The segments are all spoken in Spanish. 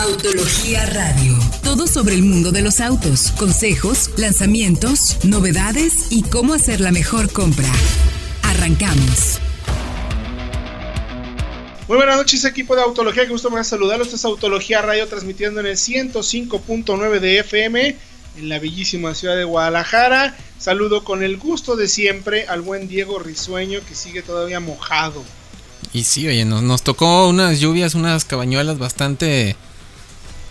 Autología Radio. Todo sobre el mundo de los autos, consejos, lanzamientos, novedades y cómo hacer la mejor compra. Arrancamos. Muy buenas noches equipo de Autología, que gusto me saludarlos. Esto es Autología Radio transmitiendo en el 105.9 de FM en la bellísima ciudad de Guadalajara. Saludo con el gusto de siempre al buen Diego Risueño que sigue todavía mojado. Y sí, oye, nos, nos tocó unas lluvias, unas cabañuelas bastante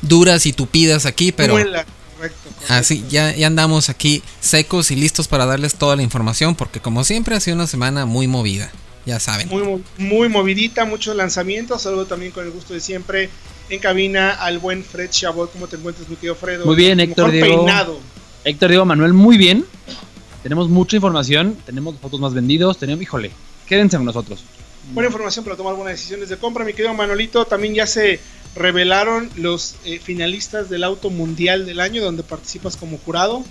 duras y tupidas aquí, pero... correcto, Así, ya, ya andamos aquí secos y listos para darles toda la información, porque como siempre ha sido una semana muy movida, ya saben. Muy, muy movidita, muchos lanzamientos. Saludo también con el gusto de siempre en cabina al buen Fred Chabot. ¿Cómo te encuentras, mi querido Fredo? Muy bien, Héctor Diego. peinado. Héctor Diego Manuel, muy bien. Tenemos mucha información, tenemos fotos más vendidos, tenemos, híjole, quédense con nosotros. Buena información para tomar buenas decisiones de compra, mi querido Manolito. También ya se revelaron los eh, finalistas del Auto Mundial del año, donde participas como jurado.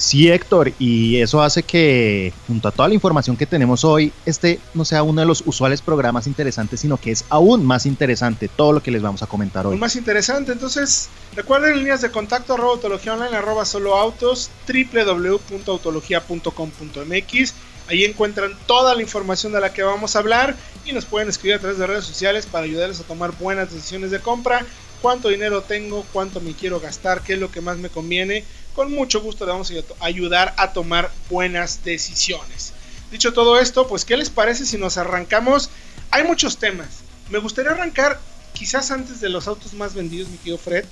Sí, Héctor, y eso hace que, junto a toda la información que tenemos hoy, este no sea uno de los usuales programas interesantes, sino que es aún más interesante todo lo que les vamos a comentar hoy. Más interesante, entonces recuerden líneas de contacto arroba autología online arroba solo autos www.autologia.com.mx Ahí encuentran toda la información de la que vamos a hablar y nos pueden escribir a través de redes sociales para ayudarles a tomar buenas decisiones de compra. Cuánto dinero tengo, cuánto me quiero gastar, qué es lo que más me conviene. Con mucho gusto le vamos a ayudar a tomar buenas decisiones. Dicho todo esto, pues ¿qué les parece si nos arrancamos? Hay muchos temas. Me gustaría arrancar quizás antes de los autos más vendidos, mi querido Fred.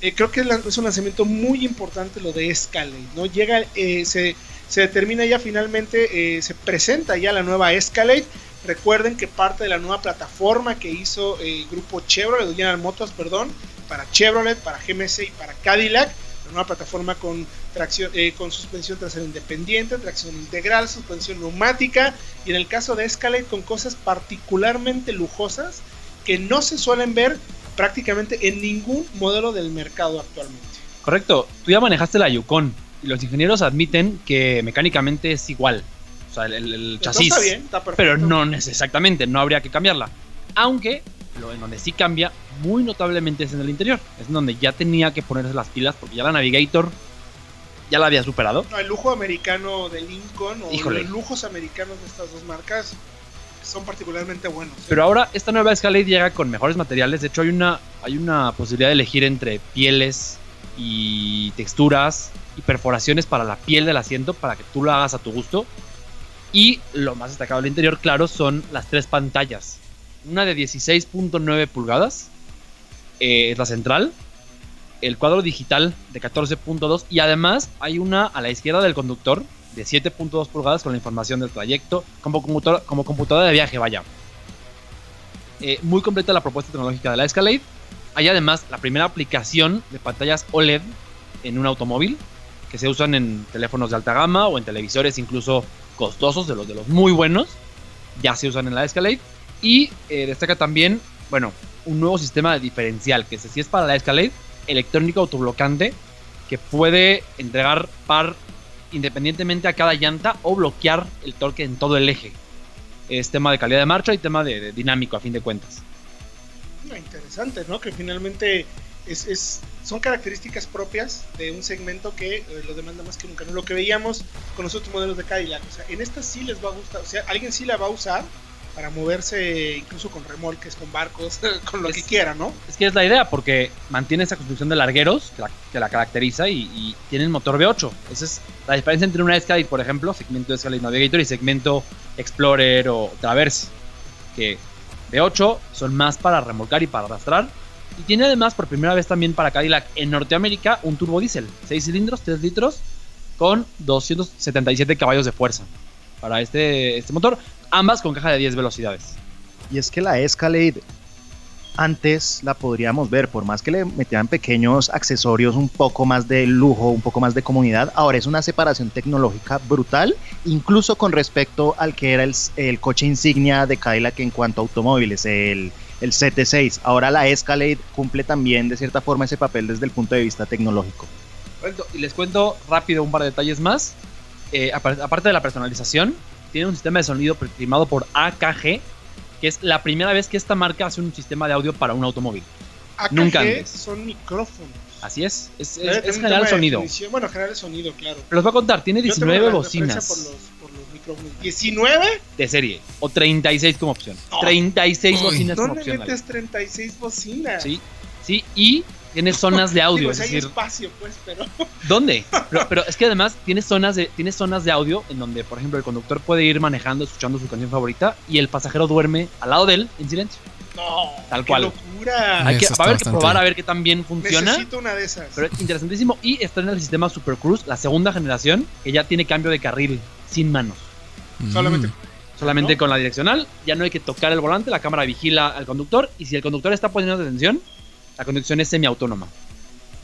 Eh, creo que es un lanzamiento muy importante lo de Escalade, ¿no? Llega, eh, se se determina ya finalmente, eh, se presenta ya la nueva Escalade. Recuerden que parte de la nueva plataforma que hizo el grupo Chevrolet, General Motors, perdón, para Chevrolet, para GMC y para Cadillac. Nueva plataforma con, tracción, eh, con suspensión trasera independiente, tracción integral, suspensión neumática y en el caso de Escalade con cosas particularmente lujosas que no se suelen ver prácticamente en ningún modelo del mercado actualmente. Correcto, tú ya manejaste la Yukon y los ingenieros admiten que mecánicamente es igual. O sea, el, chasis. Está bien, está perfecto. Pero no es exactamente, no habría que cambiarla. Aunque lo en donde sí cambia muy notablemente es en el interior. Es en donde ya tenía que ponerse las pilas porque ya la Navigator ya la había superado. No, el lujo americano de Lincoln o los lujos americanos de estas dos marcas son particularmente buenos. ¿eh? Pero ahora esta nueva Escalade llega con mejores materiales. De hecho, hay una, hay una posibilidad de elegir entre pieles y texturas y perforaciones para la piel del asiento para que tú lo hagas a tu gusto. Y lo más destacado del interior, claro, son las tres pantallas. Una de 16.9 pulgadas, eh, es la central. El cuadro digital de 14.2 y además hay una a la izquierda del conductor de 7.2 pulgadas con la información del trayecto como, computadora, como computadora de viaje, vaya. Eh, muy completa la propuesta tecnológica de la Escalade. Hay además la primera aplicación de pantallas OLED en un automóvil que se usan en teléfonos de alta gama o en televisores incluso costosos, de los de los muy buenos, ya se usan en la Escalade. Y eh, destaca también, bueno, un nuevo sistema de diferencial, que si es para la Escalade, electrónico autoblocante, que puede entregar par independientemente a cada llanta o bloquear el torque en todo el eje. Es tema de calidad de marcha y tema de, dinámico a fin de cuentas. Interesante, ¿no? Que finalmente es, son características propias de un segmento que eh, lo demanda más que nunca. Lo que veíamos con los otros modelos de Cadillac. O sea, en esta sí les va a gustar. O sea, alguien sí la va a usar para moverse incluso con remolques, con barcos, con lo que quiera, ¿no? Es que es la idea, porque mantiene esa construcción de largueros que la, caracteriza y, tiene el motor V8. Esa es la diferencia entre una Escalade, por ejemplo, segmento Escalade Navigator y segmento Explorer o Traverse. Que V8 son más para remolcar y para arrastrar y tiene además por primera vez también para Cadillac en Norteamérica un turbo diésel, 6 cilindros, 3 litros, con 277 caballos de fuerza para este, este motor, ambas con caja de 10 velocidades. Y es que la Escalade antes la podríamos ver, por más que le metieran pequeños accesorios, un poco más de lujo, un poco más de comodidad, ahora es una separación tecnológica brutal, incluso con respecto al que era el, el coche insignia de Cadillac en cuanto a automóviles, el el CT6. Ahora la Escalade cumple también de cierta forma ese papel desde el punto de vista tecnológico. Y les cuento rápido un par de detalles más. Eh, aparte de la personalización, tiene un sistema de sonido firmado por AKG, que es la primera vez que esta marca hace un sistema de audio para un automóvil. AKG Nunca antes. son micrófonos. Así es. Es, es- es general sonido. definición. Bueno, general sonido, claro. Pero les voy a contar, tiene Yo tengo 19 una referencia bocinas Por los, por los micrófonos. ¿19? de serie. O 36 como opción. No. 36 Uy. bocinas como ¿Dónde opción. metes 36 bocinas? Sí, sí, y tiene zonas de audio. Digo, es si hay decir, espacio, pues, pero. ¿dónde? Pero, pero es que además tiene zonas, de, tiene zonas de audio en donde, por ejemplo, el conductor puede ir manejando, escuchando su canción favorita y el pasajero duerme al lado de él en silencio. No, Tal qué cual. locura. Hay que, va a haber que probar a ver qué tan bien funciona. Necesito una de esas. Pero es interesantísimo. Y está en el sistema Super Cruise, la segunda generación, que ya tiene cambio de carril sin manos. Solamente. Mm. Solamente ¿No? con la direccional, ya no hay que tocar el volante, la cámara vigila al conductor y si el conductor está poniendo atención, la conducción es semiautónoma.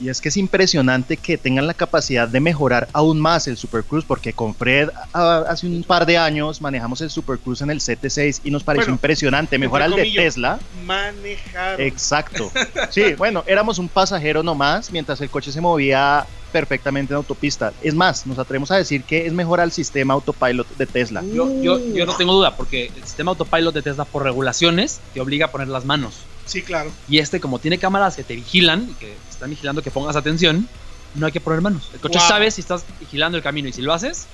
Y es que es impresionante que tengan la capacidad de mejorar aún más el Super Cruise, porque con Fred ah, hace un par de años manejamos el Super Cruise en el CT6 y nos pareció Bueno, impresionante. Mejor al de. Tesla. Manejar. Exacto. Sí, bueno, éramos un pasajero nomás mientras el coche se movía perfectamente en autopista. Es más, nos atrevemos a decir que es mejor al sistema autopilot de Tesla. Yo, yo, yo no tengo duda, porque el sistema autopilot de Tesla por regulaciones te obliga a poner las manos. Sí, claro. Y este, como tiene cámaras que te vigilan y que están vigilando que pongas atención, no hay que poner manos. El coche Wow. sabe si estás vigilando el camino y si lo haces,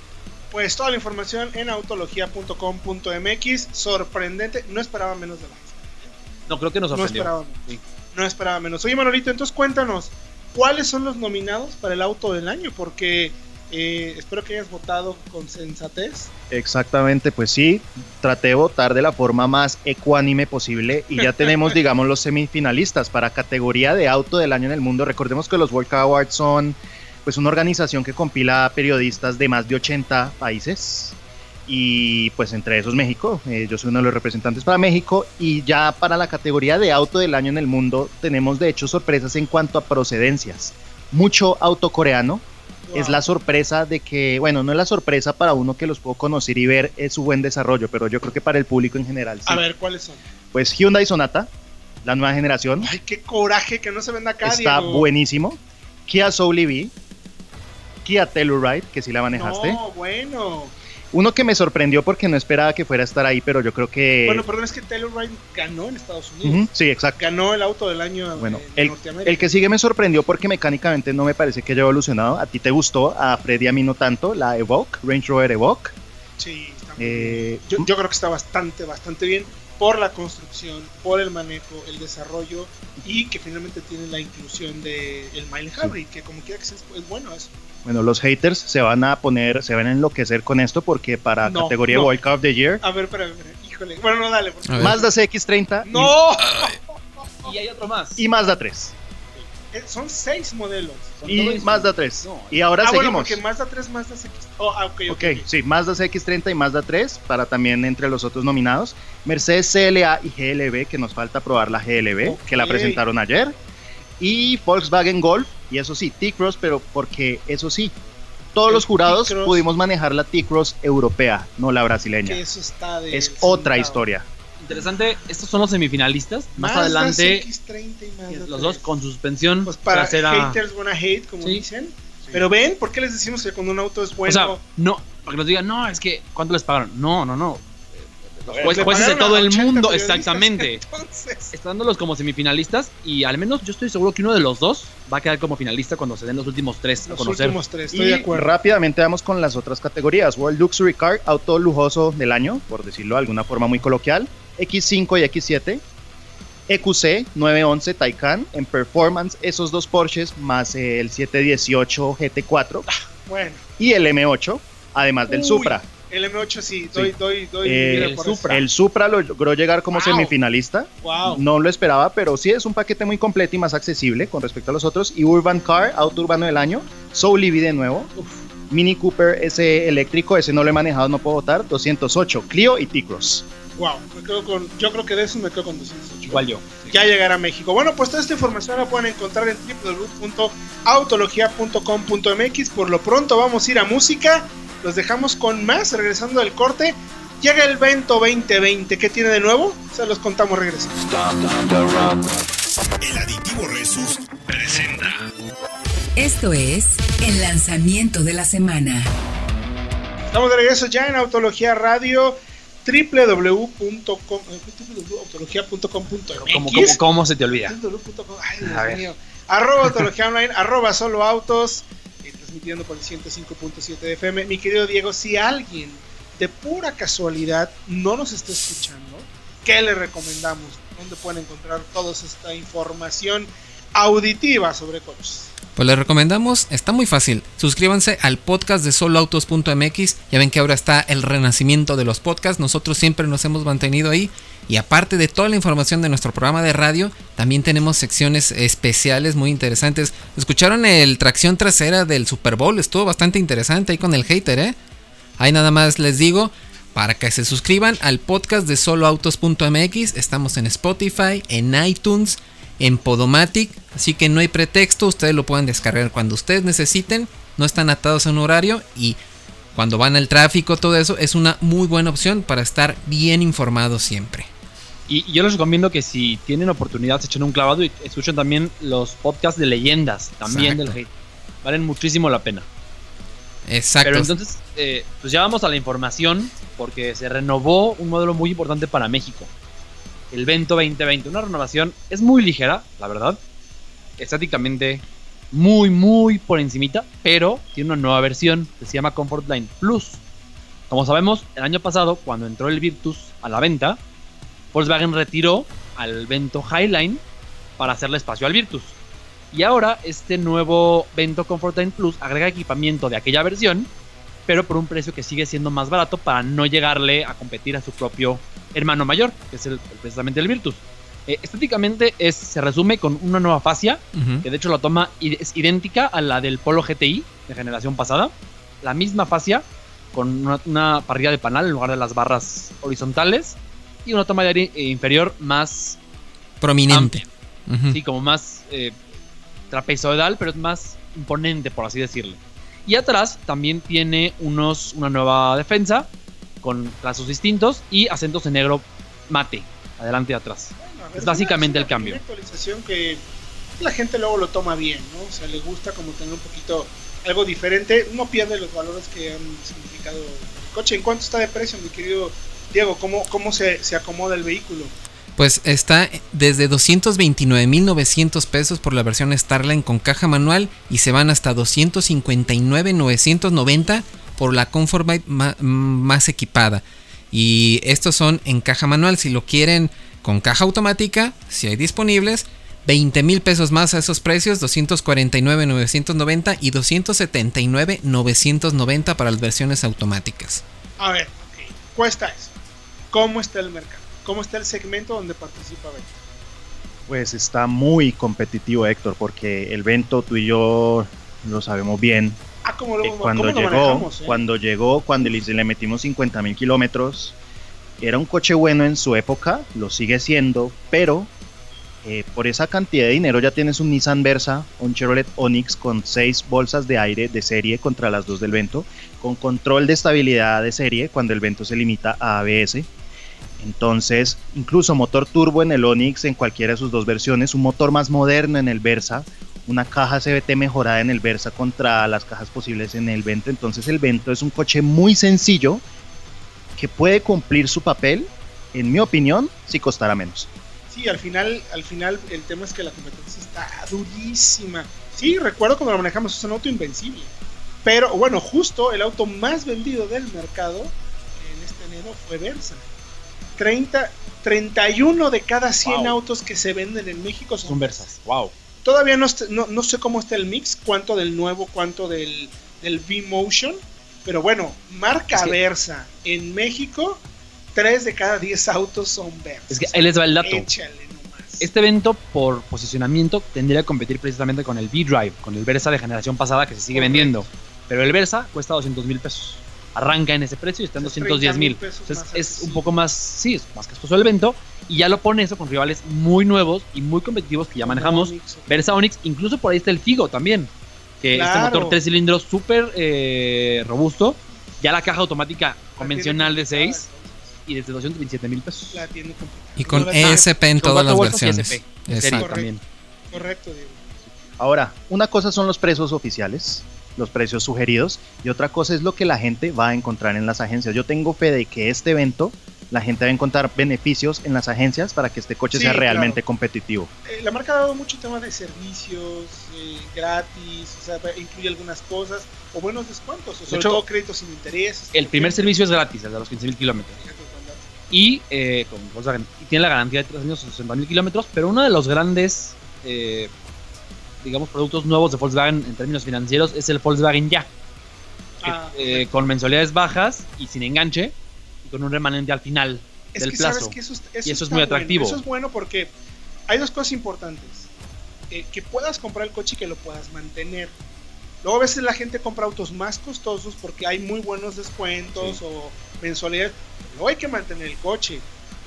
Pues toda la información en autología.com.mx. Sorprendente. No esperaba menos de la no creo que nos No sorprendió. esperaba menos. Sí. No esperaba menos. Oye, Manolito, entonces cuéntanos. ¿Cuáles son los nominados para el auto del año? Porque eh, espero que hayas votado con sensatez. Exactamente, pues sí, traté de votar de la forma más ecuánime posible y ya tenemos, digamos, los semifinalistas para categoría de auto del año en el mundo. Recordemos que los World Car Awards son pues una organización que compila periodistas de más de 80 países y pues entre esos México, eh, yo soy uno de los representantes para México y ya para la categoría de auto del año en el mundo tenemos de hecho sorpresas en cuanto a procedencias. Mucho auto coreano, es la sorpresa de que, bueno, no es la sorpresa para uno que los puedo conocer y ver es su buen desarrollo, pero yo creo que para el público en general. sí. A ver, ¿cuáles son? Pues Hyundai Sonata, la nueva generación, Ay, qué coraje que no se venda acá. está Diego. buenísimo. Kia Soul EV, Kia Telluride, que sí la manejaste. No, bueno. Uno que me sorprendió porque no esperaba que fuera a estar ahí, pero yo creo que... Bueno, perdón, es que Telluride ganó en Estados Unidos. Sí, exacto. Ganó el auto del año Bueno, en el, Norteamérica. el que sigue me sorprendió porque mecánicamente no me parece que haya evolucionado. A ti te gustó, a Freddy a mí no tanto, la Evoque, Range Rover Evoque. Sí, está muy Eh, bien. yo, yo creo que está bastante, bastante bien por la construcción, por el manejo, el desarrollo y que finalmente tiene la inclusión de el mild hybrid, que como quiera que sea, es bueno eso. Bueno, los haters se van a poner, se van a enloquecer con esto porque para No, categoría no. World Cup of the Year, A ver, espera, híjole. Bueno, no, dale. por A favor. ver. Mazda CX30 y- ¡No! Y hay otro más. y, Mazda 3. Eh, Son seis modelos. Son Y Mazda 3. No, y ahora ah, bueno, seguimos. porque Mazda 3, Mazda CX. Oh, ah, ok, ok. Ok, sí, Mazda CX30 y Mazda 3 para también entre los otros nominados. Mercedes CLA y GLB, que nos falta probar la GLB, que la presentaron ayer. Y Volkswagen Golf, y eso sí, T-Cross, pero porque eso sí, todos El los jurados pudimos manejar la T-Cross europea, no la brasileña. Que eso está de. Es otra historia. Interesante, estos son los semifinalistas. Más Mazda adelante, CX30 y Mazda los dos 3. con su suspensión Pues para trasera. haters wanna hate, como Sí. dicen. Pero ven, ¿por qué les decimos que cuando un auto es bueno? O sea, no, para que nos digan, no, es que, ¿cuánto les pagaron? No, no, no. Le jueces, de a todo el 80 mundo, exactamente. Entonces, Estándolos como semifinalistas y al menos yo estoy seguro que uno de los dos va a quedar como finalista cuando se den los últimos tres a los conocer. últimos tres, estoy Y de acuerdo. rápidamente vamos con las otras categorías. World Luxury Car, auto lujoso del año, por decirlo de alguna forma muy coloquial. X5 y X7. EQC 911 Taycan en performance, esos dos Porsches más el 718 GT4 Bueno, y el M8, además del Uy, Supra. El M8 sí, doy, doy, doy. Eh, el Supra. El Supra lo logró llegar como Wow. semifinalista. Wow. No lo esperaba, pero sí es un paquete muy completo y más accesible con respecto a los otros. Y Urban Car, auto urbano del año. Soul EV de nuevo. Mini Cooper, ese eléctrico, ese no lo he manejado, no puedo votar. 208, Clio y T-Cross. Wow, me quedo con, yo creo que de eso me quedo con 208. Igual yo. Ya llegará a México. Bueno, pues toda esta información la pueden encontrar en www.autologia.com.mx. Por lo pronto vamos a ir a música. Los dejamos con más, regresando del corte. Llega el Vento 2020. ¿Qué tiene de nuevo? Se los contamos regresando. El aditivo Resus presenta. Esto es el lanzamiento de la semana. Estamos de regreso ya en Autología Radio. www.autologia.com.mx. ¿Cómo, cómo, cómo se te olvida? Ay, Dios A ver. mío. Arroba Autología Online, arroba solo autos, eh, transmitiendo por el 105.7 de FM. Mi querido Diego, si alguien de pura casualidad no nos está escuchando, ¿qué le recomendamos? ¿Dónde pueden encontrar toda esta información auditiva sobre coches? Pues les recomendamos, está muy fácil. Suscríbanse al podcast de soloautos.mx. Ya ven que ahora está el renacimiento de los podcasts. Nosotros siempre nos hemos mantenido ahí. Y aparte de toda la información de nuestro programa de radio, también tenemos secciones especiales muy interesantes. ¿Escucharon el tracción trasera del Super Bowl? Estuvo bastante interesante ahí con el hater, ¿eh? Ahí nada más les digo, para que se suscriban al podcast de soloautos.mx. Estamos en Spotify, en iTunes, en Podomatic. Así que no hay pretexto, ustedes lo pueden descargar cuando ustedes necesiten. No están atados a un horario y cuando van al tráfico, todo eso es una muy buena opción para estar bien informados siempre. Y yo les recomiendo que si tienen oportunidad se echen un clavado y escuchen también los podcasts de leyendas, también Exacto. del hate. Valen muchísimo la pena. Exacto. Pero entonces, eh, pues ya vamos a la información, porque se renovó un modelo muy importante para México. El Vento 2020. Una renovación es muy ligera, la verdad. Estáticamente muy, muy por encimita, pero tiene una nueva versión que se llama Comfort Line Plus. Como sabemos, el año pasado, cuando entró el Virtus a la venta, Volkswagen retiró al Vento Highline para hacerle espacio al Virtus. Y ahora este nuevo Vento Comfortline Plus agrega equipamiento de aquella versión, pero por un precio que sigue siendo más barato para no llegarle a competir a su propio hermano mayor, que es el, precisamente el Virtus. Eh, estéticamente es, se resume con una nueva fascia, Ujú. que de hecho la toma es idéntica a la del Polo GTI de generación pasada. La misma fascia, con una, una parrilla de panal en lugar de las barras horizontales, y una toma de aire eh, inferior más Prominente. Sí, como más eh, trapezoidal, pero es más imponente, por así decirlo. Y atrás también tiene unos, una nueva defensa con trazos distintos y acentos en negro mate, adelante y atrás. Bueno, a ver, Es básicamente una- el cambio. Una actualización que la gente luego lo toma bien, ¿no? O sea, le gusta como tener un poquito algo diferente. No pierde los valores que han significado el coche. ¿En cuánto está de precio, mi querido Diego? ¿Cómo, cómo se, se acomoda el vehículo? Pues está desde 229.900 pesos por la versión Starline con caja manual y se van hasta 259.990 por la Comfortbite ma- más equipada. Y estos son en caja manual. Si lo quieren con caja automática, si hay disponibles, 20 mil pesos más a esos precios, 249.990 y 279.990 para las versiones automáticas. A ver. Cuesta eso. ¿Cómo está el mercado? ¿Cómo está el segmento donde participa Vento? Pues está muy competitivo, Héctor, porque el Vento tú y yo lo sabemos bien. Ah, ¿cómo lo, que cuando cómo llegó, eh? cuando llegó, cuando le, le metimos 50 mil kilómetros, era un coche bueno en su época, lo sigue siendo, pero eh, por esa cantidad de dinero ya tienes un Nissan Versa, un Chevrolet Onix con seis bolsas de aire de serie contra las dos del Vento, con control de estabilidad de serie cuando el Vento se limita a ABS. Entonces, incluso motor turbo en el Onix en cualquiera de sus dos versiones, un motor más moderno en el Versa, una caja CVT mejorada en el Versa contra las cajas posibles en el Vento. Entonces, el Vento es un coche muy sencillo que puede cumplir su papel, en mi opinión, si costara menos. Sí, al final, al final el tema es que la competencia está durísima. Sí, recuerdo cuando lo manejamos, es un auto invencible. Pero bueno, justo el auto más vendido del mercado en este enero fue Versa. 30, 31 de cada 100 Wow. autos que se venden en México son, Son versas. Wow. Todavía no, no, no sé cómo está el mix, cuánto del nuevo, cuánto del, del V-Motion. Pero bueno, marca Versa en México, 3 de cada 10 autos son Versa. Es que ahí les va el dato. Échale nomás. Este evento, por posicionamiento, tendría que competir precisamente con el V-Drive, con el Versa de generación pasada que se sigue vendiendo. Pero el Versa cuesta 200 mil pesos. Arranca en ese precio y está en Es 210 mil. 30,000 pesos Entonces es un poco más, sí, es más costoso el evento. Y ya lo pone eso con rivales muy nuevos y muy competitivos que ya manejamos. Onix, Versa Onix, incluso por ahí está el Figo también. Que Claro. este motor tres cilindros súper eh, robusto. Ya la caja automática convencional de La tiene 6 complicada, y desde 227 mil pesos. La tiene. Y con No ESP en Con todas las versiones. SP, de serie Exacto. también. Correcto, Diego. Ahora, una cosa son los precios oficiales, los precios sugeridos, y otra cosa es lo que la gente va a encontrar en las agencias. Yo tengo fe de que este evento La gente debe encontrar beneficios en las agencias para que este coche Sí, sea realmente claro. competitivo. Eh, la marca ha dado mucho tema de servicios eh, gratis, o sea, incluye algunas cosas, o buenos descuentos, o sobre hecho, todo créditos sin intereses. El primer servicio es gratis, el de los 15.000 kilómetros. Y eh, con Volkswagen. Y tiene la garantía de 3 años y 60.000 kilómetros. Pero uno de los grandes, eh, digamos, productos nuevos de Volkswagen en términos financieros es el Volkswagen Ya. que, Ah, eh, con mensualidades bajas y sin enganche. Y con un remanente al final Es del que plazo. sabes que eso, es- Y eso es muy bueno. atractivo. Eso es bueno porque hay dos cosas importantes. Eh, que puedas comprar el coche y que lo puedas mantener. Luego a veces la gente compra autos más costosos porque hay muy buenos descuentos o mensualidades. Luego hay que mantener el coche.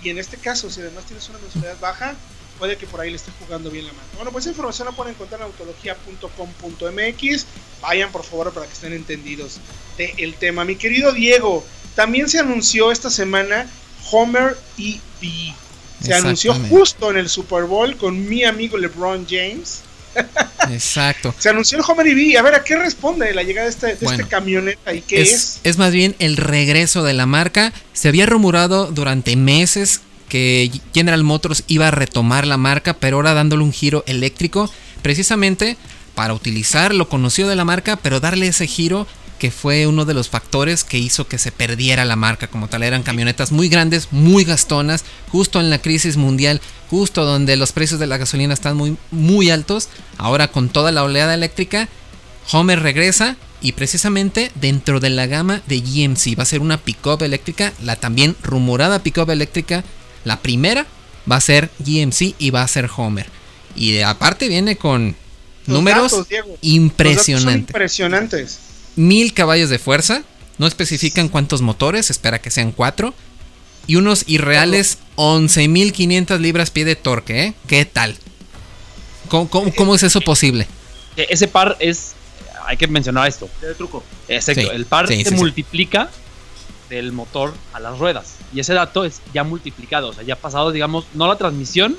Y en este caso, si además tienes una mensualidad baja, puede que por ahí le esté jugando bien la mano. Bueno, pues esa información la pueden encontrar en autología.com.mx. Vayan por favor para que estén entendidos del tema. Mi querido Diego, también se anunció esta semana Homer EV. Se anunció justo en el Super Bowl con mi amigo LeBron James. Exacto. Se anunció el Homer EV. A ver, ¿a qué responde la llegada de este, de este camioneta y qué es? Es, es más bien el regreso de la marca. Se había rumorado durante meses que General Motors iba a retomar la marca, pero ahora dándole un giro eléctrico, precisamente para utilizar lo conocido de la marca, pero darle ese giro que fue uno de los factores que hizo que se perdiera la marca como tal. Eran camionetas muy grandes, muy gastonas, justo en la crisis mundial, justo donde los precios de la gasolina están muy, muy altos. Ahora con toda la oleada eléctrica, Homer regresa y precisamente dentro de la gama de GMC va a ser una pickup eléctrica, la también rumorada pickup eléctrica, la primera va a ser GMC y va a ser Homer. Y de- aparte viene con Los números datos, Diego. Los datos son impresionantes. impresionantes. Mil caballos de fuerza, no especifican cuántos motores, espera que sean cuatro. Y unos irreales 11.500 libras pie de torque, ¿eh? ¿Qué tal? ¿Cómo, cómo- cómo es eso posible? Que ese par es. Hay que mencionar esto. El truco. Exacto. Sí, el par sí, se sí, sí. multiplica del motor a las ruedas. Y ese dato es ya multiplicado. O sea, ya ha pasado, digamos, no la transmisión,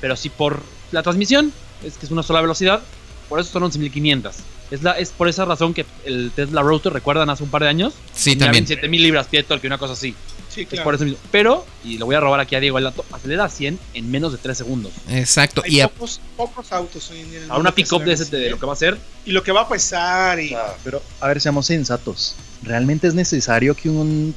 pero sí por la transmisión. Es que es una sola velocidad. Por eso son 11.500. Es, la, es por esa razón que el Tesla Roadster, ¿recuerdan hace un par de años? Sí, también. 27.000 libras pie torque, una cosa así. Sí, Es claro. por eso mismo. Pero, y lo voy a robar aquí a Diego el dato, acelera a 100 en menos de 3 segundos. Exacto. Hay Y a- pocos, pocos autos hoy en día. A una que pick-up de, ese, de lo que va a ser. Y lo que va a pesar y... Pero, a ver, seamos sensatos. ¿Realmente es necesario que un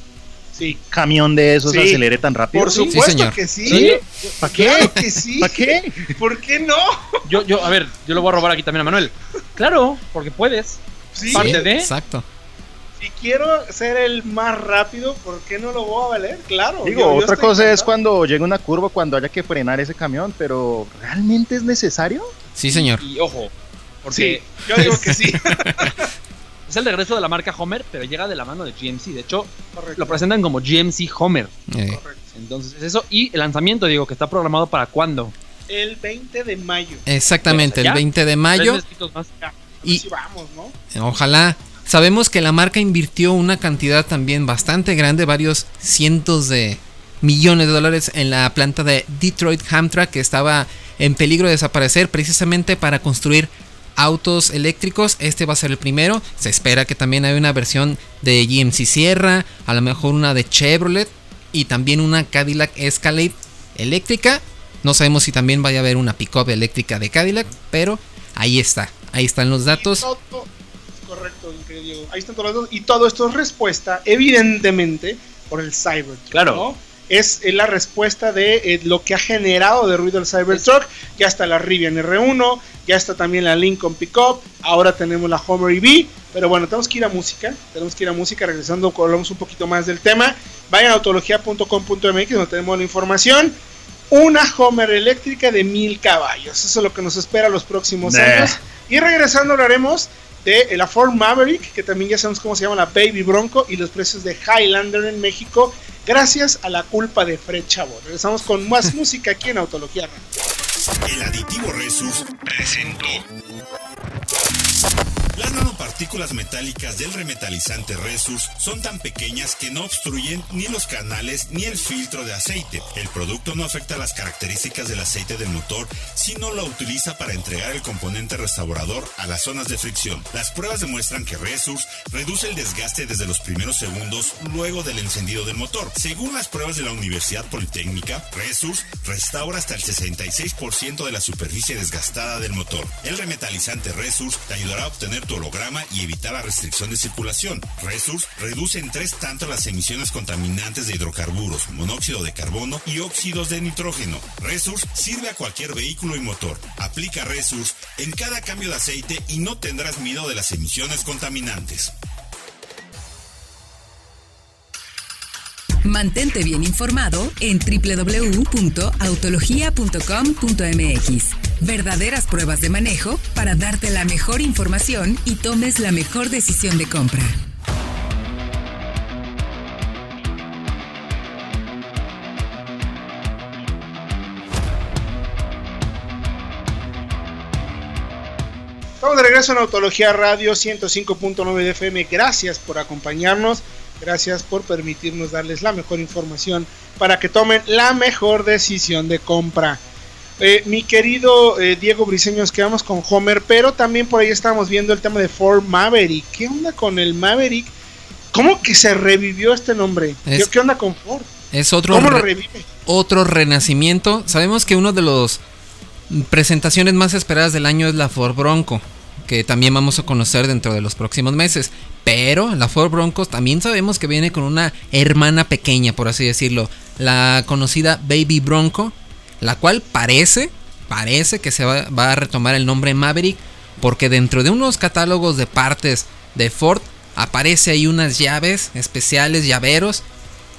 Sí. camión de esos Sí. acelere tan rápido? Por Sí, supuesto señor. que sí. ¿Sí? ¿Para qué? Claro que sí. ¿Para qué? ¿Por qué no? Yo, yo, a ver, yo lo voy a robar aquí también a Manuel. Claro, porque puedes. Sí. Parte de- Exacto. Si quiero ser el más rápido, ¿por qué no lo voy a valer? Claro. Digo, yo- yo otra cosa es cuando llegue una curva, cuando haya que frenar ese camión, pero ¿realmente es necesario? Sí, señor. Y ojo, Sí, porque yo digo que sí. es el regreso de la marca Homer, pero llega de la mano de GMC. De hecho, Correcto. lo presentan como GMC Homer. Eh. Entonces, es eso. Y el lanzamiento, digo, que está programado para cuándo. El 20 de mayo. exactamente, el ¿Ya? 20 de mayo. más. Y- si vamos, ¿no? Ojalá. Sabemos que la marca invirtió una cantidad también bastante grande, varios cientos de millones de dólares en la planta de Detroit Hamtramck que estaba en peligro de desaparecer precisamente para construir autos eléctricos. Este va a ser el primero. Se espera que también haya una versión de GMC Sierra, a lo mejor una de Chevrolet y también una Cadillac Escalade eléctrica. No sabemos si también vaya a haber una pickup eléctrica de Cadillac, pero ahí está. Ahí están los datos. Y todo- correcto. Ahí están todos los datos. Y todo esto es respuesta, evidentemente, por el Cybertruck. Claro. ¿no? Es eh, la respuesta de eh, lo que ha generado de ruido el Cybertruck. Ya está la Rivian R1, ya está también la Lincoln Pickup, ahora tenemos la Homer EV. Pero bueno, tenemos que ir a música. Tenemos que ir a música. Regresando, hablamos un poquito más del tema. Vayan a autología.com.mx donde tenemos la información. Una Homer eléctrica de mil caballos. Eso es lo que nos espera los próximos Nah. años. Y regresando hablaremos de la Ford Maverick, que también ya sabemos cómo se llama la Baby Bronco, y los precios de Highlander en México, gracias a la culpa de Fred Chabot. Regresamos con más música aquí en Autología Radio. El aditivo Resus presentó Las nanopartículas metálicas del remetalizante Resus son tan pequeñas que no obstruyen ni los canales ni el filtro de aceite. El producto no afecta las características del aceite del motor, sino lo utiliza para entregar el componente restaurador a las zonas de fricción. Las pruebas demuestran que Resus reduce el desgaste desde los primeros segundos luego del encendido del motor. Según las pruebas de la Universidad Politécnica, Resus restaura hasta el 66% de la superficie desgastada del motor. El remetalizante Resus te ayudará a obtener tu holograma y evitar la restricción de circulación. Resus reduce en tres tanto las emisiones contaminantes de hidrocarburos, monóxido de carbono y óxidos de nitrógeno. Resus sirve a cualquier vehículo y motor. Aplica Resus en cada cambio de aceite y no tendrás miedo de las emisiones contaminantes. Mantente bien informado en www.autologia.com.mx. Verdaderas pruebas de manejo para darte la mejor información y tomes la mejor decisión de compra. Estamos de regreso en Autología Radio 105.9 de FM. Gracias por acompañarnos. Gracias por permitirnos darles la mejor información para que tomen la mejor decisión de compra. Eh, mi querido eh, Diego Briseños, quedamos con Homer, pero también por ahí estamos viendo el tema de Ford Maverick. ¿Qué onda con el Maverick? ¿Cómo que se revivió este nombre? ¿Qué, Es- qué onda con Ford? Es otro, ¿Cómo lo re- revive? otro renacimiento. Sabemos que uno de los presentaciones más esperadas del año es la Ford Bronco, que también vamos a conocer dentro de los próximos meses. Pero la Ford Bronco también sabemos que viene con una hermana pequeña, por así decirlo, la conocida Baby Bronco, la cual parece, parece que se va, va a retomar el nombre Maverick, porque dentro de unos catálogos de partes de Ford aparece ahí unas llaves especiales, llaveros,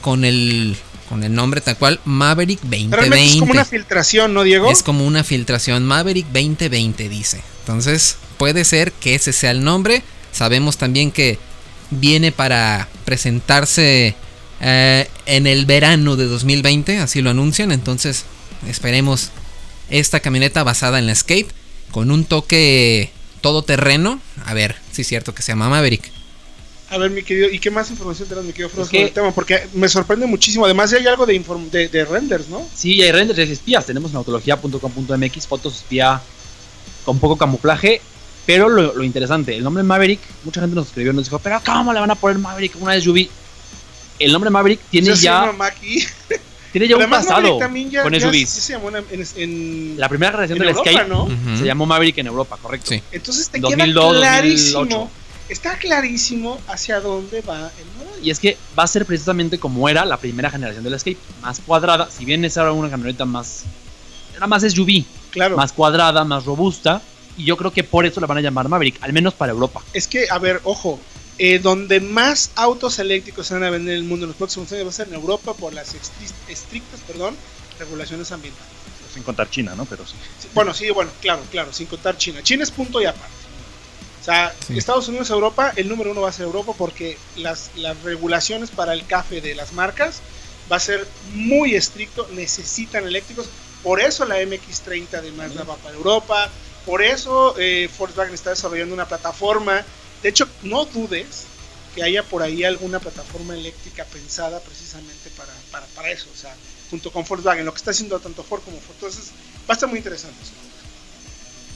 con el, con el nombre tal cual Maverick 2020. Realmente es como una filtración, ¿no, Diego? Es como una filtración Maverick 2020 dice. Entonces puede ser que ese sea el nombre. Sabemos también que viene para presentarse eh, en el verano de 2020, así lo anuncian. Entonces esperemos esta camioneta basada en la Escape con un toque todoterreno. A ver si es cierto que se llama Maverick. A ver, mi querido, ¿y qué más información tenemos, mi querido Frost, sobre el tema? Porque me sorprende muchísimo. Además, hay algo de, inform- de, de renders, ¿no? Sí, hay renders de espías. Tenemos en autología.com.mx fotos espía con poco camuflaje. Pero lo, lo interesante, el nombre Maverick, mucha gente nos escribió y nos dijo, pero ¿cómo le van a poner Maverick una SUV? El nombre Maverick tiene Ya. tiene ya un pasado Maverick también ya, con ya SUVs. se llamó en, en- en- La primera generación en del Europa, Escape se llamó Maverick en Europa, correcto. Sí. Entonces te 2002, queda clarísimo, 2008. está clarísimo hacia dónde va el modelo. Y es que va a ser precisamente como era la primera generación del Escape, más cuadrada, si bien esa era una camioneta más era más SUV, Claro, más cuadrada, más robusta, y yo creo que por eso la van a llamar Maverick, al menos para Europa. es que, a ver, ojo, eh, donde más autos eléctricos se van a vender en el mundo en los próximos años va a ser en Europa por las estri- estrictas, perdón, regulaciones ambientales. Sin contar China, ¿no? Pero sí. Sí, bueno, sí, bueno, claro, claro, sin contar China. China es punto y aparte. O sea, Sí. Estados Unidos, Europa, el número uno va a ser Europa porque las, las regulaciones para el café de las marcas va a ser muy estricto, necesitan eléctricos. Por eso la MX30 de Mazda va para Europa, por eso eh, Volkswagen está desarrollando una plataforma. De hecho, no dudes que haya por ahí alguna plataforma eléctrica pensada precisamente para, para, para eso, o sea, junto con Volkswagen, lo que está haciendo tanto Ford como Ford. Entonces, va a estar muy interesante. eso.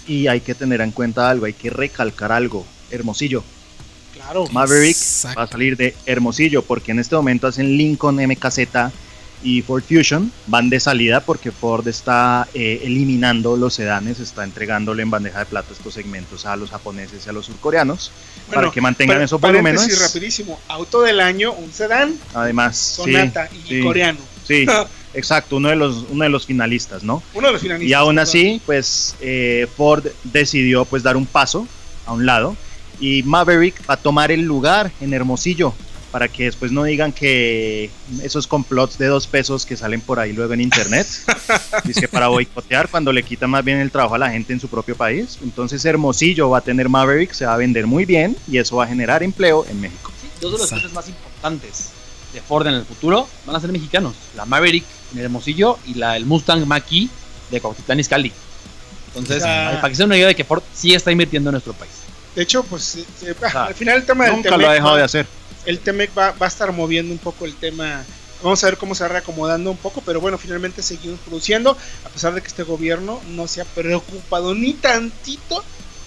Y hay que tener en cuenta algo, hay que recalcar algo. Hermosillo. Claro. Maverick Exacto. va a salir de Hermosillo porque en este momento hacen Lincoln MKZ y Ford Fusion van de salida porque Ford está eh, eliminando los sedanes, está entregándole en bandeja de plata estos segmentos a los japoneses y a los surcoreanos para que mantengan pa- esos volúmenes. rapidísimo. Auto del año, un sedán, Además, sí, Sonata y sí. coreano. sí, exacto, uno de los uno de los finalistas, ¿no? Uno de los finalistas. Y aún así, pues eh, Ford decidió pues dar un paso a un lado y Maverick va a tomar el lugar en Hermosillo para que después no digan que esos complots de dos pesos que salen por ahí luego en internet, dice para boicotear cuando le quitan más bien el trabajo a la gente en su propio país. Entonces Hermosillo va a tener Maverick, se va a vender muy bien y eso va a generar empleo en México. Sí, dos de los coches más importantes de Ford en el futuro van a ser mexicanos. La Maverick en Hermosillo y la, el Mustang Mach-E de Cuautitlán Izcalli. Entonces, sea- para que se den una idea de que Ford sí está invirtiendo en nuestro país. De hecho, pues eh, eh, Ah, al final el tema del Nunca lo ha dejado de hacer. El Temec va, va a estar moviendo un poco el tema. Vamos a ver cómo se va reacomodando un poco, pero bueno, finalmente seguimos produciendo, a pesar de que este gobierno no se ha preocupado ni tantito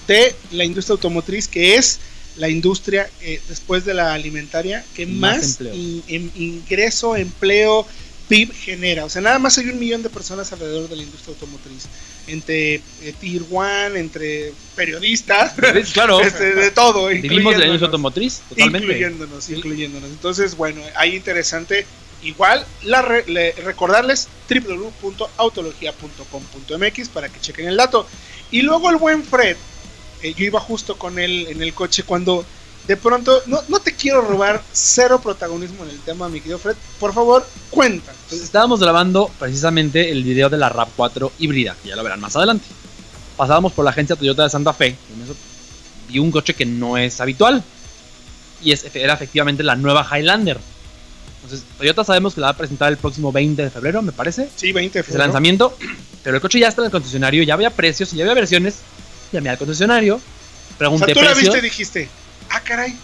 de la industria automotriz, que es la industria eh, después de la alimentaria que Más más, empleo. in- in- ingreso, empleo, PIB genera. O sea, nada más hay un millón de personas alrededor de la industria automotriz. Entre eh, Tier One, entre periodistas, Claro, este, de todo. vivimos de la incluyéndonos. industria automotriz, totalmente. Incluyéndonos, incluyéndonos. Entonces, bueno, ahí interesante. Igual, la re- le- recordarles www.autologia.com.mx para que chequen el dato. Y luego el buen Fred, eh, yo iba justo con él en el coche cuando de pronto, no, no te quiero robar cero protagonismo en el tema, mi querido Fred. Por favor, cuéntanos. Pues estábamos grabando precisamente el video de la RAV4 híbrida, que ya lo verán más adelante. Pasábamos por la agencia Toyota de Santa Fe, y en eso vi un coche que no es habitual. Y es, era efectivamente la nueva Highlander. Entonces, Toyota sabemos que la va a presentar el próximo 20 de febrero, me parece. Sí, 20 de Es el febrero. lanzamiento. Pero el coche ya está en el concesionario, ya había precios y ya había versiones. Llamé al concesionario, O sea, pregunté tú la precios. viste y dijiste, ah, caray.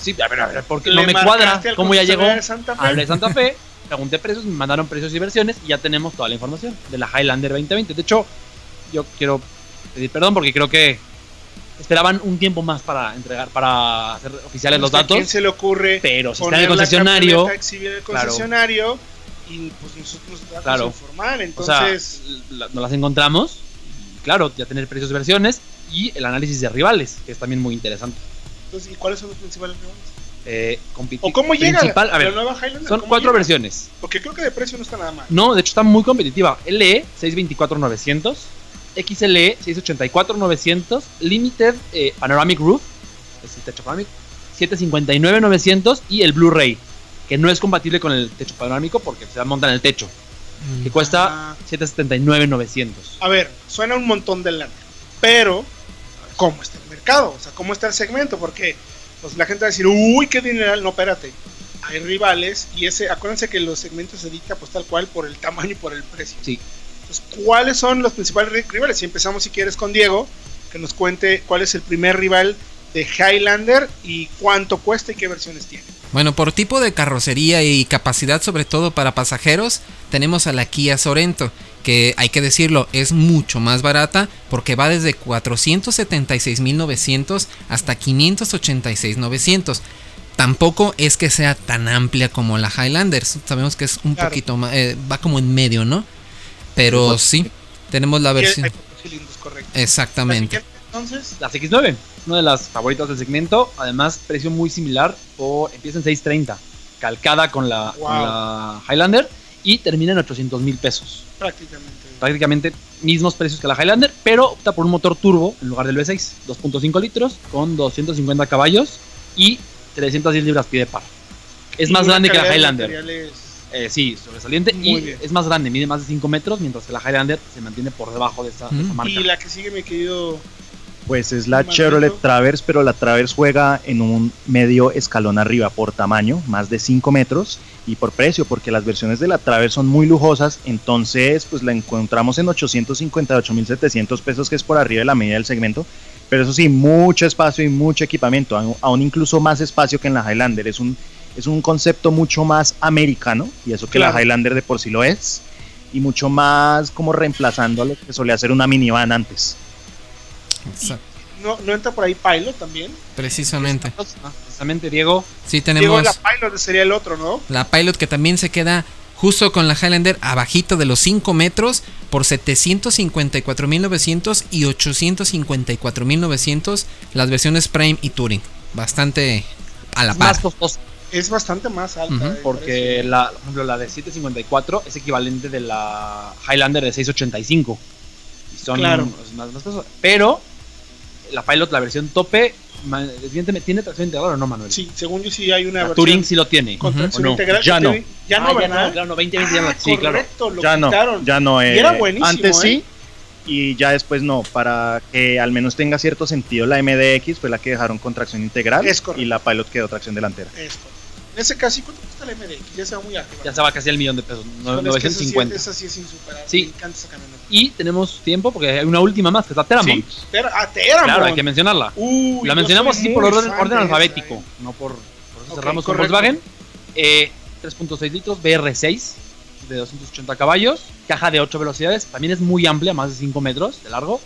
Sí, a ver, a ver, porque no me cuadra. ¿Cómo ya llegó? de Santa Fe. Hablé de Santa Fe, pregunté precios, me mandaron precios y versiones y ya tenemos toda la información de la Highlander 2020. De hecho, yo quiero pedir perdón porque creo que esperaban un tiempo más para entregar, para hacer oficiales los ¿A quién datos. se le ocurre Pero si está en el concesionario, exhibir el Claro. concesionario y pues nosotros nos vamos Claro. informar. o sea, Entonces, la- nos las encontramos. Y claro, ya tener precios y versiones y el análisis de rivales, que es también muy interesante. Entonces, ¿y cuáles son los principales rivales? Eh, ¿O cómo llega principal- la, a ver, la nueva Highlander? son ¿Cómo cuatro llega? versiones. Porque creo que de precio no está nada mal. No, de hecho está muy competitiva. LE 624-900, XLE 684-900, Limited eh, Panoramic Roof, es el techo panorámico, 759-900 y el Blu-ray, que no es compatible con el techo panorámico porque se monta en el techo, que cuesta Ah, 779-900. a ver, suena un montón de lana. Pero, ¿cómo está mercado? O sea, ¿cómo está el segmento? Porque pues, la gente va a decir, uy, qué dineral. No, espérate. Hay rivales y ese, acuérdense que los segmentos se dicta pues tal cual por el tamaño y por el precio. Sí. Entonces, ¿cuáles son los principales ri- rivales? Si empezamos, si quieres, con Diego, que nos cuente cuál es el primer rival de Highlander y cuánto cuesta y qué versiones tiene. Bueno, por tipo de carrocería y capacidad sobre todo para pasajeros, tenemos a la Kia Sorento, que hay que decirlo, es mucho más barata porque va desde 476.900 hasta 586.900. Tampoco es que sea tan amplia como la Highlander, sabemos que es un Claro. poquito más, eh, va como en medio, ¿no? Pero sí, tenemos la versión. Exactamente. La siguiente, Entonces, Las X9, una de las favoritas del segmento, además precio muy similar, por, empieza en 630, calcada con la, con Wow. la Highlander y termina en 800 mil pesos. Prácticamente. prácticamente mismos precios que la Highlander, pero opta por un motor turbo en lugar del V6, 2.5 litros con 250 caballos y 310 libras pie de par. Es Y más grande que la Highlander. Eh, sí, sobresaliente Muy y bien. es más grande, mide más de 5 metros, mientras que la Highlander se mantiene por debajo de esa, de esa marca. Y la que sigue, mi querido. Pues es la. Chevrolet Traverse, pero la Traverse juega en un medio escalón arriba por tamaño, más de 5 metros, y por precio, porque las versiones de la Traverse son muy lujosas, entonces pues la encontramos en 858.700 pesos, que es por arriba de la media del segmento, pero eso sí, mucho espacio y mucho equipamiento, aún- incluso más espacio que en la Highlander, es un, es un concepto mucho más americano, y eso que Claro. la Highlander de por sí lo es, y mucho más como reemplazando a lo que solía ser una minivan antes. Exa- No, no entra por ahí Pilot también. Precisamente. Precisamente, Diego, Sí, Diego, tenemos la Pilot sería el otro, ¿no? la Pilot que también se queda justo con la Highlander abajito de los 5 metros por 754.900 y 854.900 las versiones Prime y Touring. Bastante a la es par. más costoso Es bastante más alta. De porque, la, por ejemplo, la de 754 es equivalente de la Highlander de 685. Y son Claro. más. Pero la Pilot, la versión tope, evidentemente, ¿tiene tracción integral o no, Manuel? Sí, según yo sí hay una La versión Touring sí lo tiene. con Ujú. tracción ¿O no? integral. Ya no. Ya no, Ah, ¿verdad? claro, no, 2020 ya no. Ah, Sí, claro. correcto, lo ya quitaron. no, ya no. Y eh, era buenísimo, Antes ¿eh? sí, y ya después no. Para que al menos tenga cierto sentido, la MDX fue la que dejaron con tracción integral Es correcto. y la Pilot quedó tracción delantera. Es correcto. En ese caso, ¿y ¿cuánto cuesta el MDX? Ya se va muy arriba. Ya se va casi al millón de pesos, no- Híjole, es que esa sí- 950. Esa sí es insuperable. Sí. Me encanta esa camioneta. Y tenemos tiempo porque hay una última más, que es la Teramont. Sí, Ter- ah, Teramont. Claro, hay que mencionarla. Uy, la mencionamos así por orden, esa, alfabético, eh. no por, por eso cerramos con. Volkswagen. Eh, 3.6 litros, BR6 de 280 caballos, caja de 8 velocidades, también es muy amplia, más de 5 metros de largo,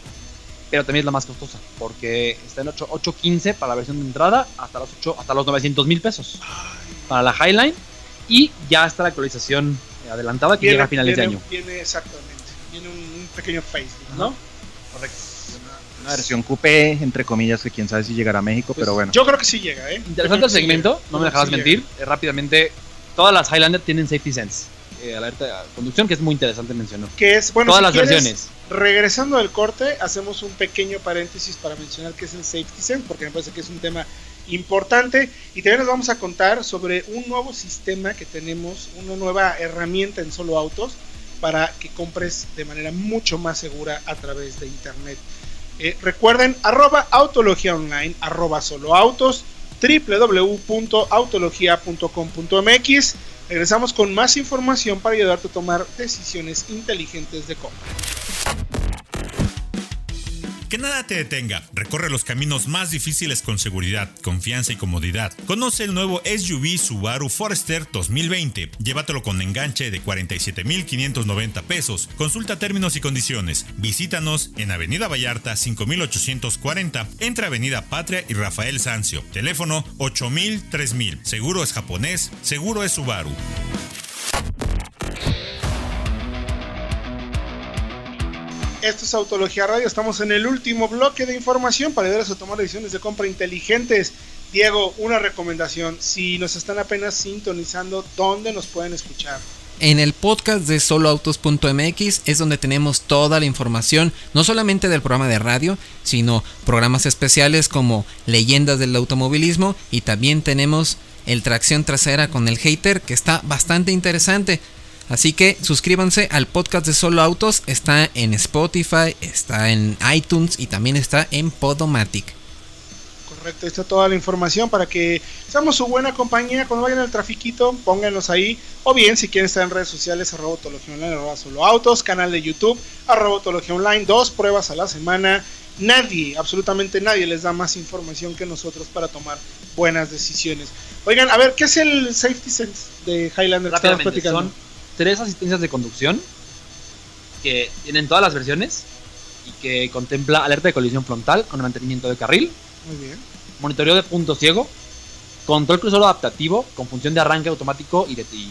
pero también es la más costosa, porque está en 8 8.15 para la versión de entrada, hasta los, 8, hasta los 900 mil pesos para la Highline, y ya está la actualización adelantada que Viene- llega a finales viene- de año. Viene exactamente. Viene un, un pequeño face, ¿no? Correcto. Una versión coupé, entre comillas, que quién sabe si llegará a México, Pues, pero bueno. Yo creo que sí llega, ¿eh? Interesante que el segmento, llega. no me dejarás que sí mentir. Eh, rápidamente, todas las Highlander tienen safety sense. eh, alerta de conducción, que es muy interesante mencionar. llega. Que es, bueno, Todas si las quieres, versiones. Regresando del corte, hacemos un pequeño paréntesis para mencionar qué es el Safety Sense, porque me parece que es un tema importante. Y también nos vamos a contar sobre un nuevo sistema que tenemos, una nueva herramienta en solo autos para que compres de manera mucho más segura a través de internet. Eh, recuerden, arroba autología online, arroba solo autos, www.autologia.com.mx. Regresamos con más información para ayudarte a tomar decisiones inteligentes de compra. Que nada te detenga. Recorre los caminos más difíciles con seguridad, confianza y comodidad. Conoce el nuevo SUV Subaru Forester 2020. Llévatelo con enganche de 47,590 pesos. Consulta términos y condiciones. Visítanos en Avenida Vallarta 5840, entre Avenida Patria y Rafael Sancio. Teléfono 8000 3000. Seguro es japonés, seguro es Subaru. Esto es Autología Radio, estamos en el último bloque de información para ayudarles a tomar decisiones de compra inteligentes. Diego, una recomendación, si nos están apenas sintonizando, ¿dónde nos pueden escuchar? En el podcast de soloautos.mx es donde tenemos toda la información, no solamente del programa de radio, sino programas especiales como Leyendas del Automovilismo y también tenemos el Tracción Trasera con el Hater que está bastante interesante. Así que suscríbanse al podcast de Solo Autos, está en Spotify, está en iTunes y también está en Podomatic. Correcto, está toda la información para que seamos su buena compañía. Cuando vayan al trafiquito, pónganlos ahí. O bien, si quieren estar en redes sociales, arroba autología online, arroba solo autos, canal de YouTube, arroba autología online, dos pruebas a la semana. Nadie, absolutamente nadie les da más información que nosotros para tomar buenas decisiones. Oigan, a ver, ¿qué es el Safety Sense de Highlander Rápidamente, platicando? son tres asistencias de conducción que tienen todas las versiones y que contempla alerta de colisión frontal con mantenimiento de carril, Muy bien. monitoreo de punto ciego, control crucero adaptativo con función de arranque automático y, de, y,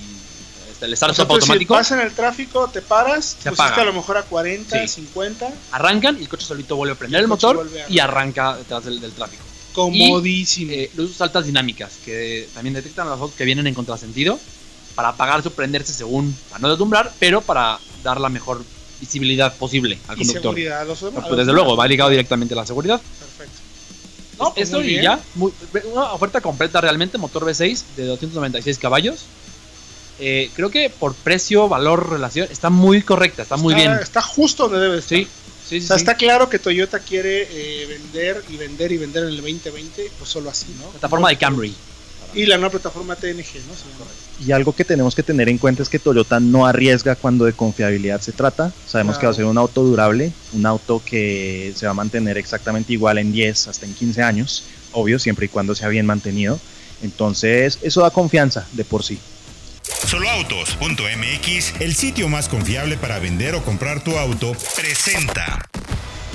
este, el O start sea, stop tú, si automático. vas en el tráfico, te paras, Se pusiste a lo mejor a 40, Sí. 50, Arrancan y el coche solito vuelve a prender Y el el motor y arranca detrás del, del tráfico. comodísimo. Eh, luces altas dinámicas que también detectan los autos que vienen en contrasentido para apagarse o prenderse según, para no deslumbrar, pero para dar la mejor visibilidad posible al y conductor. seguridad. a los- a Pues, los desde luego, va ligado directamente a la seguridad. Perfecto. No, Está eso y ya. muy- una oferta completa realmente, motor V6 de 296 caballos. Eh, creo que por precio, valor, relación, está muy correcta, está muy bien. Está justo donde debe estar. Sí, sí, sí. O sea, sí. está claro que Toyota quiere eh, vender y vender y vender en el 2020, pues solo así, ¿no? Plataforma de Camry. Y la nueva plataforma TNG, ¿no? Y algo que tenemos que tener en cuenta es que Toyota no arriesga cuando de confiabilidad se trata. Sabemos que va a ser un auto durable, un auto que se va a mantener exactamente igual en 10 hasta en 15 años, obvio, siempre y cuando sea bien mantenido. Entonces, eso da confianza de por sí. Soloautos.mx, el sitio más confiable para vender o comprar tu auto, presenta.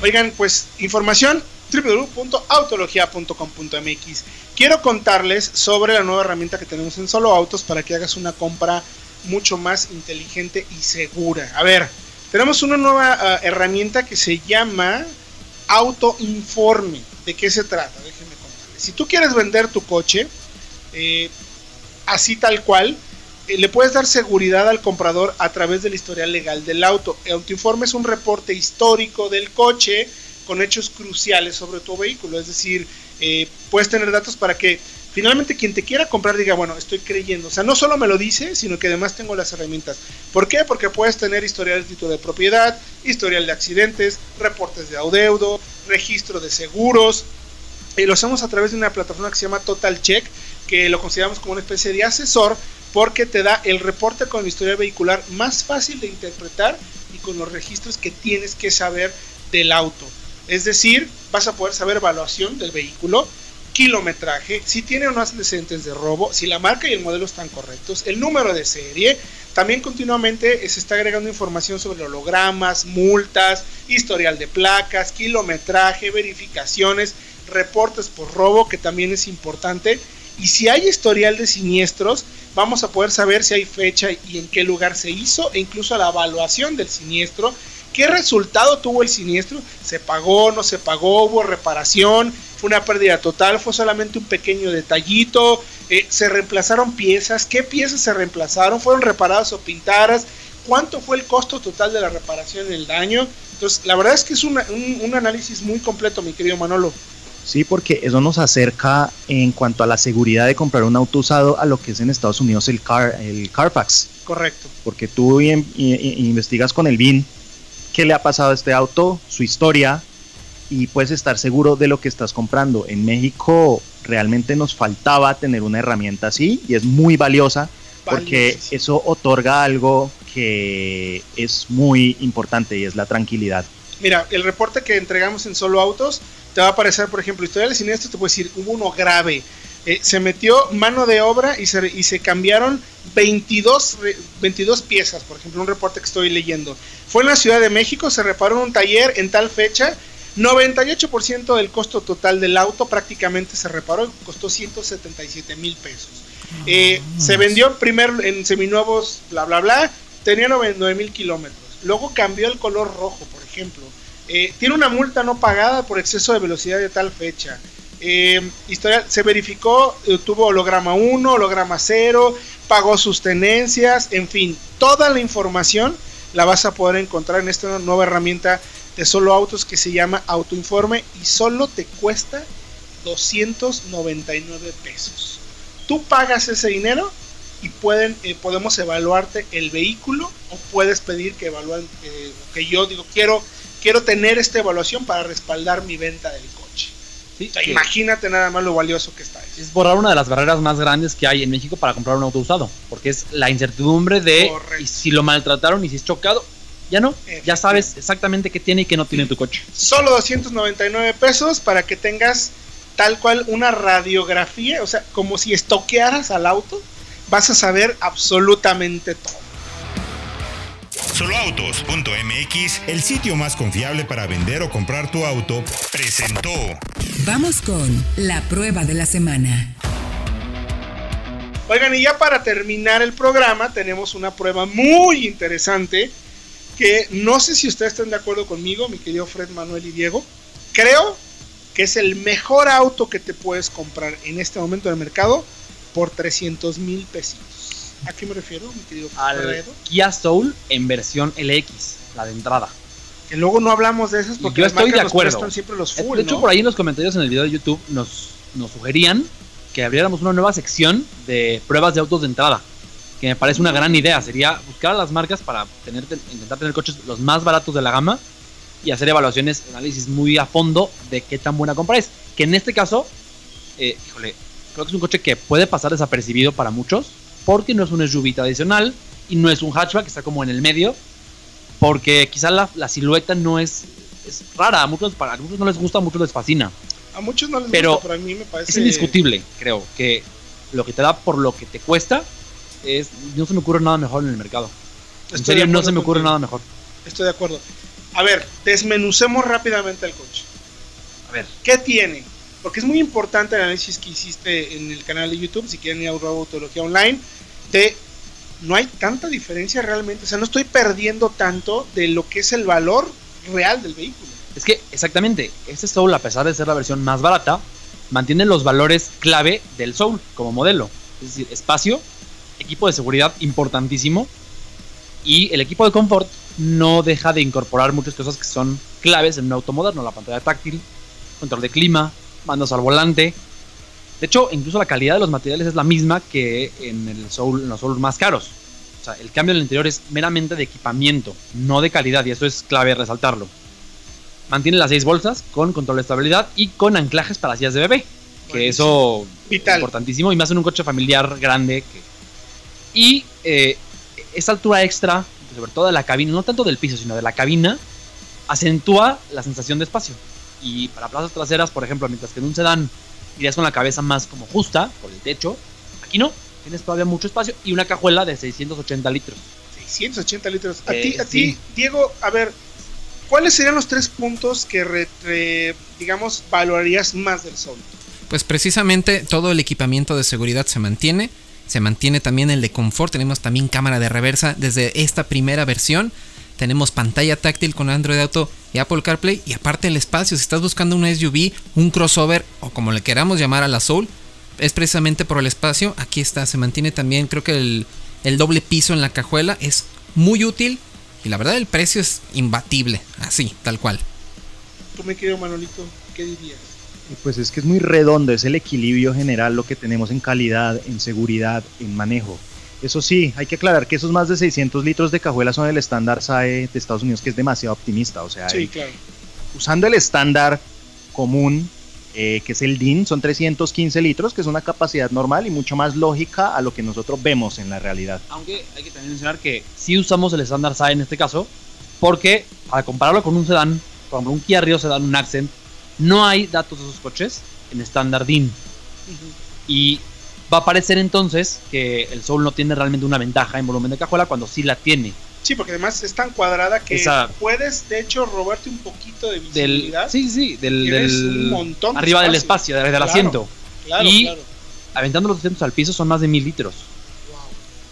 Oigan, pues información www.autologia.com.mx. Quiero contarles sobre la nueva herramienta que tenemos en Solo Autos para que hagas una compra mucho más inteligente y segura. A ver, tenemos una nueva ah, herramienta que se llama Auto Informe. ¿De qué se trata? Déjenme contarles. Si tú quieres vender tu coche, eh, así tal cual, eh, le puedes dar seguridad al comprador a través del historial legal del auto. El autoinforme es un reporte histórico del coche con hechos cruciales sobre tu vehículo. Es decir, eh, puedes tener datos para que finalmente quien te quiera comprar diga, bueno, estoy creyendo. O sea, no solo me lo dice, sino que además tengo las herramientas. ¿Por qué? Porque puedes tener historial de título de propiedad, historial de accidentes, reportes de adeudo, registro de seguros. Y lo hacemos a través de una plataforma que se llama Total Check, que lo consideramos como una especie de asesor porque te da el reporte con la historia vehicular más fácil de interpretar y con los registros que tienes que saber del auto. Es decir, vas a poder saber evaluación del vehículo, kilometraje, si tiene o no antecedentes de robo, si la marca y el modelo están correctos, el número de serie. También continuamente se está agregando información sobre hologramas, multas, historial de placas, kilometraje, verificaciones, reportes por robo, que también es importante. Y si hay historial de siniestros, vamos a poder saber si hay fecha y en qué lugar se hizo e incluso la evaluación del siniestro. ¿Qué resultado tuvo el siniestro? ¿Se pagó? ¿No se pagó? ¿Hubo reparación? ¿Fue una pérdida total? ¿Fue solamente un pequeño detallito? Eh, ¿Se reemplazaron piezas? ¿Qué piezas se reemplazaron? ¿Fueron reparadas o pintadas? ¿Cuánto fue el costo total de la reparación del daño? Entonces, la verdad es que es un, un análisis muy completo, mi querido Manolo. Sí, porque eso nos acerca en cuanto a la seguridad de comprar un auto usado a lo que es en Estados Unidos el car el Carfax. Correcto. Porque tú investigas con el BIN qué le ha pasado a este auto, su historia y puedes estar seguro de lo que estás comprando. En México realmente nos faltaba tener una herramienta así y es muy valiosa porque eso otorga algo que es muy importante y es la tranquilidad. Mira, el reporte que entregamos en Solo Autos te va a aparecer, por ejemplo, historia de siniestro, te puede decir, hubo uno grave. Eh, se metió mano de obra y se, y se cambiaron 22, 22 piezas, por ejemplo, un reporte que estoy leyendo. Fue en la Ciudad de México, se reparó en un taller en tal fecha, 98% del costo total del auto prácticamente se reparó, costó 177 mil pesos. Eh, se vendió primero en seminuevos, bla, bla, bla, tenía 99 mil kilómetros. Luego cambió el color rojo, por ejemplo. Eh, tiene una multa no pagada por exceso de velocidad de tal fecha. Eh, se verificó, eh, tuvo holograma 1, holograma 0, pagó sus tenencias, en fin, toda la información la vas a poder encontrar en esta nueva herramienta de solo autos que se llama Autoinforme y solo te cuesta 299 pesos. Tú pagas ese dinero y pueden, podemos evaluarte el vehículo o puedes pedir que evalúen, que yo digo, quiero quiero tener esta evaluación para respaldar mi venta del coche. Imagínate nada más lo valioso que está. Es borrar una de las barreras más grandes que hay en México para comprar un auto usado, porque es la incertidumbre de si lo maltrataron y si es chocado. Ya no, ya sabes exactamente qué tiene y qué no tiene tu coche. Solo 299 pesos para que tengas tal cual una radiografía, o sea, como si estoquearas al auto, vas a saber absolutamente todo. Soloautos.mx, el sitio más confiable para vender o comprar tu auto, presentó. Vamos con la prueba de la semana. Oigan, y ya para terminar el programa, tenemos una prueba muy interesante que no sé si ustedes están de acuerdo conmigo, mi querido Fred, Manuel y Diego. Creo que es el mejor auto que te puedes comprar en este momento en el mercado por 300 mil pesitos. ¿A qué me refiero, mi querido Al Kia Soul en versión LX, la de entrada. Que luego no hablamos de esas porque yo estoy de acuerdo. siempre los full, De hecho, por ahí en los comentarios en el video de YouTube nos, nos sugerían que abriéramos una nueva sección de pruebas de autos de entrada. Que me parece una gran idea. Sería buscar a las marcas para tener, intentar tener coches los más baratos de la gama y hacer evaluaciones, análisis muy a fondo de qué tan buena compra es. Que en este caso, eh, híjole, creo que es un coche que puede pasar desapercibido para muchos, porque no es un SUV tradicional y no es un hatchback, está como en el medio, porque quizás la, silueta no es, es rara, a muchos, para, muchos no les gusta, a muchos les fascina. A muchos no les pero gusta, pero a mí me parece... Es indiscutible, creo, que lo que te da por lo que te cuesta es... No se me ocurre nada mejor en el mercado. en serio, no se me ocurre nada mejor. Estoy de acuerdo. A ver, desmenucemos rápidamente el coche. A ver. ¿Qué tiene? Porque es muy importante el análisis que hiciste en el canal de YouTube, si quieren ir a Autología Online, de no hay tanta diferencia realmente, o sea, no estoy perdiendo tanto de lo que es el valor real del vehículo. Es que, exactamente, este Soul, a pesar de ser la versión más barata, mantiene los valores clave del Soul como modelo. Es decir, espacio, equipo de seguridad importantísimo y el equipo de confort no deja de incorporar muchas cosas que son claves en un auto moderno, la pantalla táctil, control de clima, mandos al volante. De hecho, incluso la calidad de los materiales es la misma que en, el Soul, los Soul más caros. O sea, el cambio en el interior es meramente de equipamiento, no de calidad, y eso es clave resaltarlo. Mantiene las seis bolsas con control de estabilidad y con anclajes para sillas de bebé. Que eso Vital. Importantísimo. Y más en un coche familiar grande. que- Y eh, esa altura extra, sobre todo de la cabina, no tanto del piso, sino de la cabina, acentúa la sensación de espacio. Y para plazas traseras, por ejemplo, mientras que en un sedán irías con la cabeza más como justa por el techo, aquí no. Tienes todavía mucho espacio y una cajuela de 680 litros. 680 litros. A Eh, ti, a sí. ti, Diego, a ver, ¿cuáles serían los tres puntos que, re- re- digamos, valorarías más del Soul? Pues precisamente todo el equipamiento de seguridad se mantiene. Se mantiene también el de confort. Tenemos también cámara de reversa desde esta primera versión. Tenemos pantalla táctil con Android Auto y Apple CarPlay. Y aparte el espacio, si estás buscando una SUV, un crossover o como le queramos llamar a la Soul, es precisamente por el espacio. Aquí está, se mantiene también, creo que el, el doble piso en la cajuela es muy útil. Y la verdad el precio es imbatible, así, tal cual. Tú, mi querido Manolito, ¿qué dirías? Pues es que es muy redondo, es el equilibrio general lo que tenemos en calidad, en seguridad, en manejo. Eso sí, hay que aclarar que esos más de 600 litros de cajuela son el estándar SAE de Estados Unidos, que es demasiado optimista. O sea, Sí, claro. usando el estándar común, eh, que es el DIN, son 315 litros, que es una capacidad normal y mucho más lógica a lo que nosotros vemos en la realidad. Aunque hay que también mencionar que sí usamos el estándar SAE en este caso, porque para compararlo con un sedán, por ejemplo, un Kia Rio sedán, un Accent, no hay datos de esos coches en estándar DIN. Ujú. Y va a parecer entonces que el Soul no tiene realmente una ventaja en volumen de cajuela cuando sí la tiene. Sí, porque además es tan cuadrada que Esa- puedes, de hecho, robarte un poquito de Del, visibilidad. sí, sí, del, del- un montón de arriba del espacio. espacio, del, del Claro. asiento. Claro, y- claro. Aventando los asientos al piso son más de mil litros. Wow.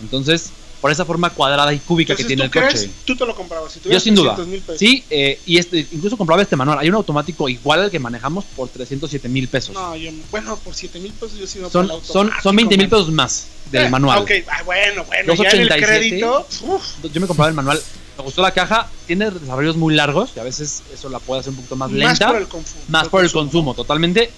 Entonces, por esa forma cuadrada y cúbica que tiene ¿tú el crees? coche. Tú te lo comprabas. Si Yo sin duda. 300 mil pesos. Sí, eh, y este, incluso compraba este manual. Hay un automático igual al que manejamos por 307 mil pesos. No, yo, bueno, por 7 mil pesos yo sí no son, son, son 20 mil pesos más del Eh, manual. Ok, ah, bueno, bueno, ya en el 287. crédito. uf, Yo me compraba el manual. Me gustó la caja. Tiene desarrollos muy largos y a veces eso la puede hacer un poquito más más lenta. por el más por el consumo, totalmente.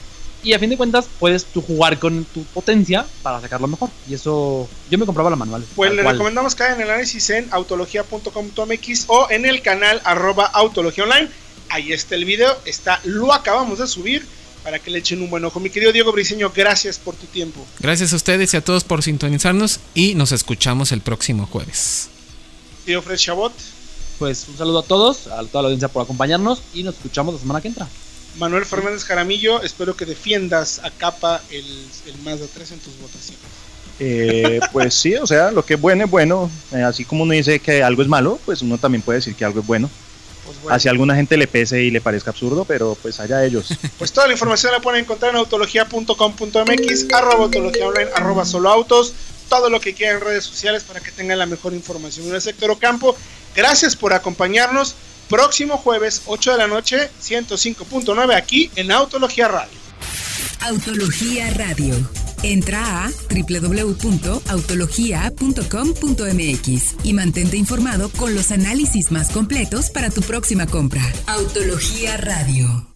Y a fin de cuentas, puedes tú jugar con tu potencia para sacarlo mejor. Y eso, yo me compraba la manual. Pues le cual. recomendamos que hagan el análisis en autología.com.mx o en el canal arroba autología online. Ahí está el video, está, lo acabamos de subir para que le echen un buen ojo. Mi querido Diego Briseño, gracias por tu tiempo. Gracias a ustedes y a todos por sintonizarnos y nos escuchamos el próximo jueves. Tío Fred Chabot, Pues un saludo a todos, a toda la audiencia por acompañarnos y nos escuchamos la semana que entra. Manuel Fernández Jaramillo, espero que defiendas a capa el, el Mazda 3 en tus votaciones. Eh, pues sí, o sea, lo que es bueno es bueno. Eh, así como uno dice que algo es malo, pues uno también puede decir que algo es bueno. Pues bueno, Así a alguna gente le pese y le parezca absurdo, pero pues allá ellos. pues toda la información la pueden encontrar en autología.com.mx, arroba autología online, arroba solo autos, todo lo que quieran en redes sociales para que tengan la mejor información. En el sector Ocampo, gracias por acompañarnos. Próximo jueves, 8 de la noche, 105.9 aquí en Autología Radio. Autología Radio. Entra a www.autologia.com.mx y mantente informado con los análisis más completos para tu próxima compra. Autología Radio.